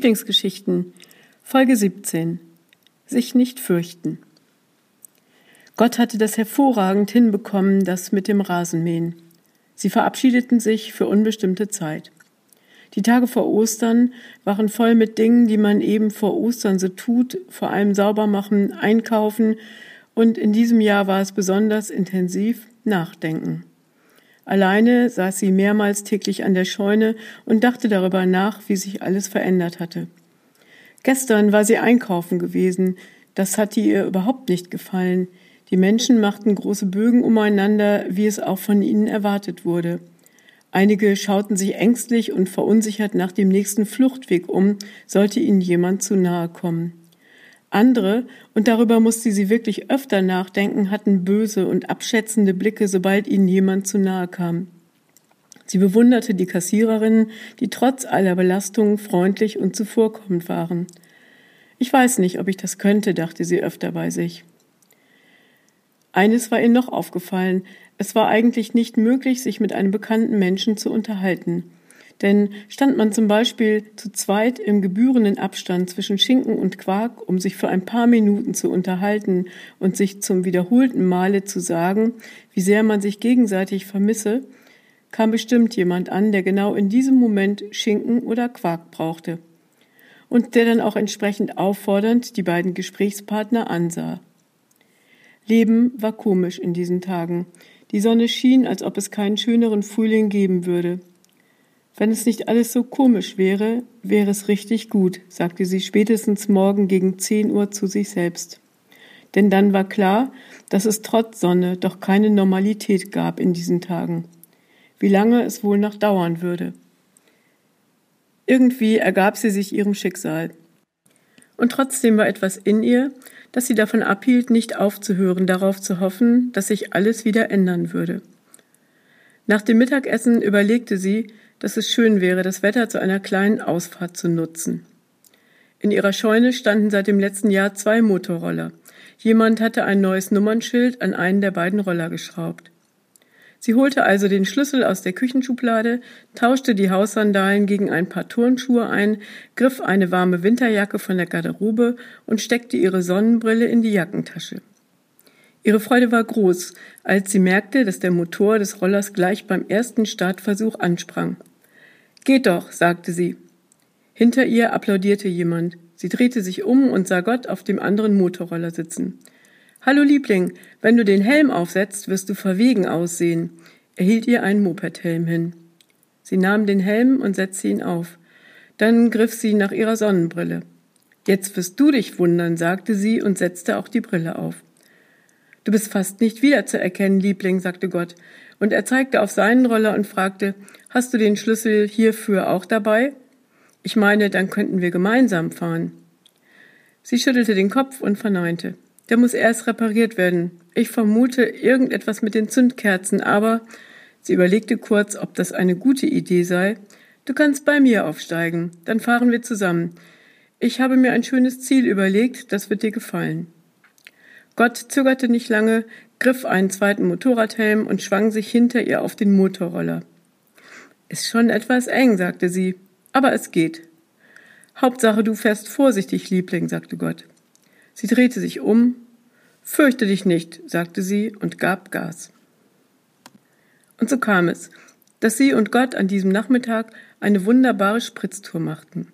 Lieblingsgeschichten Folge 17 Sich nicht fürchten. Gott hatte das hervorragend hinbekommen, das mit dem Rasenmähen. Sie verabschiedeten sich für unbestimmte Zeit. Die Tage vor Ostern waren voll mit Dingen, die man eben vor Ostern so tut, vor allem sauber machen, einkaufen und in diesem Jahr war es besonders intensiv nachdenken. Alleine saß sie mehrmals täglich an der Scheune und dachte darüber nach, wie sich alles verändert hatte. Gestern war sie einkaufen gewesen, das hatte ihr überhaupt nicht gefallen. Die Menschen machten große Bögen umeinander, wie es auch von ihnen erwartet wurde. Einige schauten sich ängstlich und verunsichert nach dem nächsten Fluchtweg um, sollte ihnen jemand zu nahe kommen. Andere, und darüber musste sie wirklich öfter nachdenken, hatten böse und abschätzende Blicke, sobald ihnen jemand zu nahe kam. Sie bewunderte die Kassiererinnen, die trotz aller Belastungen freundlich und zuvorkommend waren. Ich weiß nicht, ob ich das könnte, dachte sie öfter bei sich. Eines war ihr noch aufgefallen. Es war eigentlich nicht möglich, sich mit einem bekannten Menschen zu unterhalten. Denn stand man zum Beispiel zu zweit im gebührenden Abstand zwischen Schinken und Quark, um sich für ein paar Minuten zu unterhalten und sich zum wiederholten Male zu sagen, wie sehr man sich gegenseitig vermisse, kam bestimmt jemand an, der genau in diesem Moment Schinken oder Quark brauchte und der dann auch entsprechend auffordernd die beiden Gesprächspartner ansah. Leben war komisch in diesen Tagen. Die Sonne schien, als ob es keinen schöneren Frühling geben würde. Wenn es nicht alles so komisch wäre, wäre es richtig gut, sagte sie spätestens morgen gegen zehn Uhr zu sich selbst. Denn dann war klar, dass es trotz Sonne doch keine Normalität gab in diesen Tagen. Wie lange es wohl noch dauern würde. Irgendwie ergab sie sich ihrem Schicksal. Und trotzdem war etwas in ihr, das sie davon abhielt, nicht aufzuhören, darauf zu hoffen, dass sich alles wieder ändern würde. Nach dem Mittagessen überlegte sie, dass es schön wäre, das Wetter zu einer kleinen Ausfahrt zu nutzen. In ihrer Scheune standen seit dem letzten Jahr zwei Motorroller. Jemand hatte ein neues Nummernschild an einen der beiden Roller geschraubt. Sie holte also den Schlüssel aus der Küchenschublade, tauschte die Haussandalen gegen ein paar Turnschuhe ein, griff eine warme Winterjacke von der Garderobe und steckte ihre Sonnenbrille in die Jackentasche. Ihre Freude war groß, als sie merkte, dass der Motor des Rollers gleich beim ersten Startversuch ansprang. Geht doch, sagte sie. Hinter ihr applaudierte jemand. Sie drehte sich um und sah Gott auf dem anderen Motorroller sitzen. Hallo Liebling, wenn du den Helm aufsetzt, wirst du verwegen aussehen. Er hielt ihr einen Mopedhelm hin. Sie nahm den Helm und setzte ihn auf. Dann griff sie nach ihrer Sonnenbrille. Jetzt wirst du dich wundern, sagte sie und setzte auch die Brille auf. Du bist fast nicht wiederzuerkennen, Liebling, sagte Gott, und er zeigte auf seinen Roller und fragte, Hast du den Schlüssel hierfür auch dabei? Ich meine, dann könnten wir gemeinsam fahren. Sie schüttelte den Kopf und verneinte. Der muss erst repariert werden. Ich vermute irgendetwas mit den Zündkerzen, aber sie überlegte kurz, ob das eine gute Idee sei. Du kannst bei mir aufsteigen, dann fahren wir zusammen. Ich habe mir ein schönes Ziel überlegt, das wird dir gefallen. Gott zögerte nicht lange, griff einen zweiten Motorradhelm und schwang sich hinter ihr auf den Motorroller. Ist schon etwas eng, sagte sie, aber es geht. Hauptsache, du fährst vorsichtig, Liebling, sagte Gott. Sie drehte sich um. Fürchte dich nicht, sagte sie und gab Gas. Und so kam es, dass sie und Gott an diesem Nachmittag eine wunderbare Spritztour machten.